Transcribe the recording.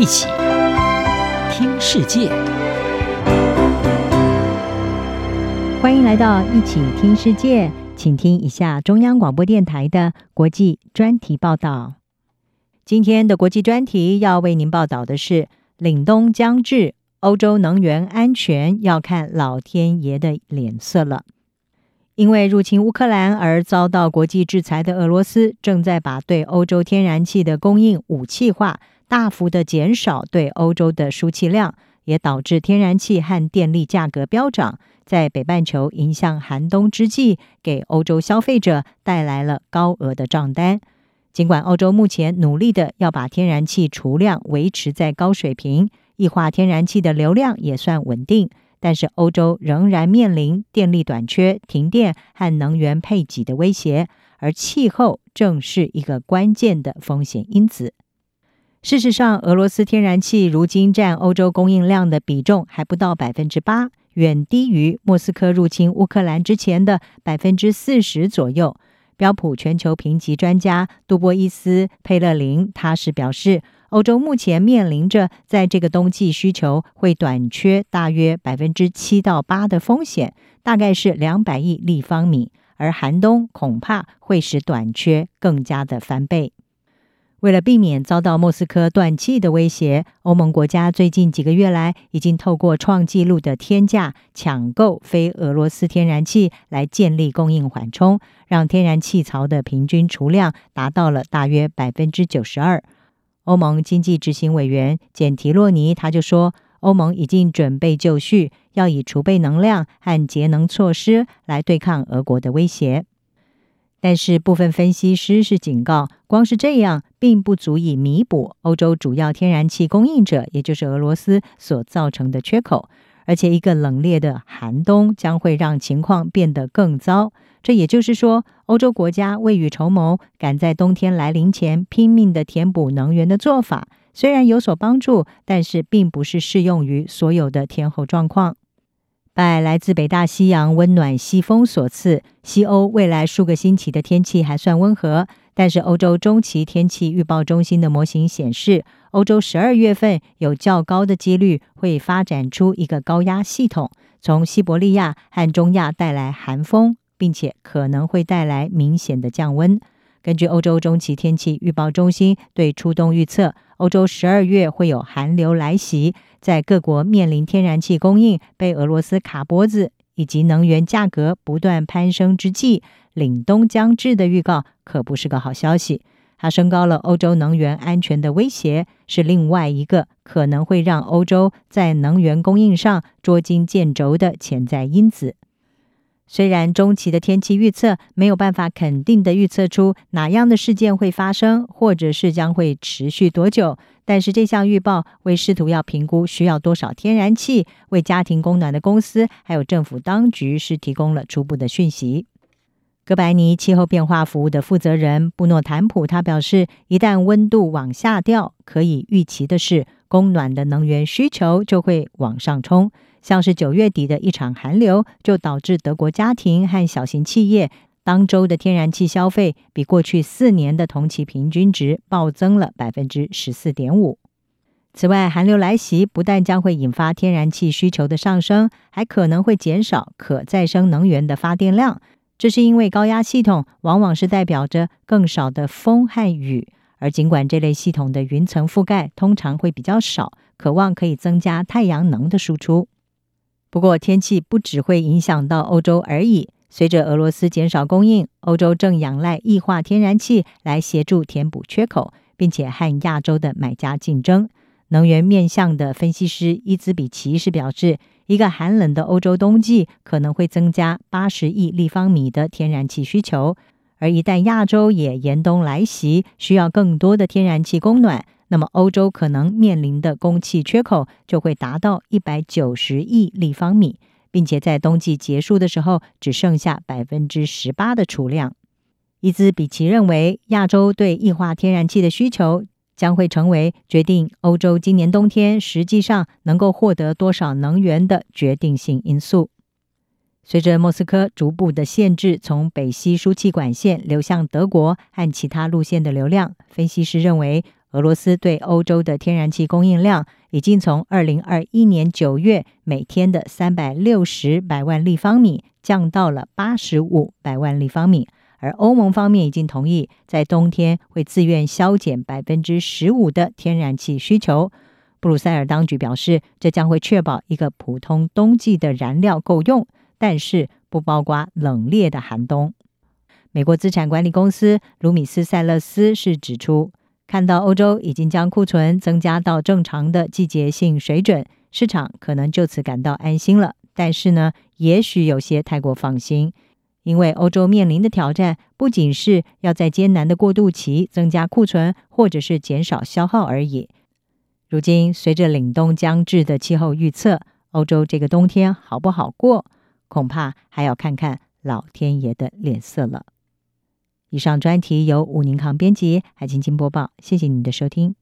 一起听世界，欢迎来到一起听世界，请听一下中央广播电台的国际专题报道。今天的国际专题要为您报道的是：凛冬将至，欧洲能源安全要看老天爷的脸色了。因为入侵乌克兰而遭到国际制裁的俄罗斯，正在把对欧洲天然气的供应武器化，大幅的减少对欧洲的输气量，也导致天然气和电力价格飙涨，在北半球迎向寒冬之际，给欧洲消费者带来了高额的账单。尽管欧洲目前努力的要把天然气储量维持在高水平，液化天然气的流量也算稳定。但是欧洲仍然面临电力短缺、停电和能源配给的威胁，而气候正是一个关键的风险因子。事实上，俄罗斯天然气如今占欧洲供应量的比重还不到百分之八，远低于莫斯科入侵乌克兰之前的百分之四十左右。标普全球评级专家杜波伊斯·佩勒林，他是表示。欧洲目前面临着在这个冬季需求会短缺大约百分之七到八的风险，大概是两百亿立方米，而寒冬恐怕会使短缺更加的翻倍。为了避免遭到莫斯科断气的威胁，欧盟国家最近几个月来已经透过创纪录的天价抢购非俄罗斯天然气来建立供应缓冲，让天然气槽的平均储量达到了大约百分之九十二。欧盟经济执行委员简提洛尼他就说，欧盟已经准备就绪，要以储备能量和节能措施来对抗俄国的威胁。但是，部分分析师是警告，光是这样并不足以弥补欧洲主要天然气供应者，也就是俄罗斯所造成的缺口。而且，一个冷冽的寒冬将会让情况变得更糟。这也就是说，欧洲国家未雨绸缪，赶在冬天来临前拼命地填补能源的做法，虽然有所帮助，但是并不是适用于所有的天候状况。拜来自北大西洋温暖西风所赐，西欧未来数个星期的天气还算温和。但是，欧洲中期天气预报中心的模型显示，欧洲十二月份有较高的几率会发展出一个高压系统，从西伯利亚和中亚带来寒风，并且可能会带来明显的降温。根据欧洲中期天气预报中心对初冬预测，欧洲十二月会有寒流来袭，在各国面临天然气供应被俄罗斯卡脖子以及能源价格不断攀升之际。凛冬将至的预告可不是个好消息，它升高了欧洲能源安全的威胁，是另外一个可能会让欧洲在能源供应上捉襟见肘的潜在因子。虽然中期的天气预测没有办法肯定地预测出哪样的事件会发生，或者是将会持续多久，但是这项预报为试图要评估需要多少天然气，为家庭供暖的公司还有政府当局是提供了初步的讯息。哥白尼气候变化服务的负责人布诺坦普他表示，一旦温度往下掉，可以预期的是，供暖的能源需求就会往上冲。像是九月底的一场寒流，就导致德国家庭和小型企业当周的天然气消费比过去四年的同期平均值暴增了百分之十四点五。此外，寒流来袭不但将会引发天然气需求的上升，还可能会减少可再生能源的发电量。这是因为高压系统往往是代表着更少的风和雨，而尽管这类系统的云层覆盖通常会比较少，渴望可以增加太阳能的输出。不过，天气不只会影响到欧洲而已。随着俄罗斯减少供应，欧洲正仰赖液化天然气来协助填补缺口，并且和亚洲的买家竞争。能源面向的分析师伊兹比奇是表示，一个寒冷的欧洲冬季可能会增加八十亿立方米的天然气需求，而一旦亚洲也严冬来袭，需要更多的天然气供暖，那么欧洲可能面临的供气缺口就会达到一百九十亿立方米，并且在冬季结束的时候只剩下百分之十八的储量。伊兹比奇认为，亚洲对液化天然气的需求。将会成为决定欧洲今年冬天实际上能够获得多少能源的决定性因素。随着莫斯科逐步的限制从北溪输气管线流向德国和其他路线的流量，分析师认为，俄罗斯对欧洲的天然气供应量已经从二零二一年九月每天的三百六十百万立方米降到了八十五百万立方米，而欧盟方面已经同意在冬天会自愿削减百分之十五的天然气需求。布鲁塞尔当局表示，这将会确保一个普通冬季的燃料够用，但是不包括冷冽的寒冬。美国资产管理公司卢米斯塞勒斯是指出，看到欧洲已经将库存增加到正常的季节性水准，市场可能就此感到安心了。但是呢，也许有些太过放心，因为欧洲面临的挑战不仅是要在艰难的过渡期增加库存，或者是减少消耗而已。如今，随着凛冬将至的气候预测，欧洲这个冬天好不好过，恐怕还要看看老天爷的脸色了。以上专题由武宁康编辑，海清清播报。谢谢您的收听。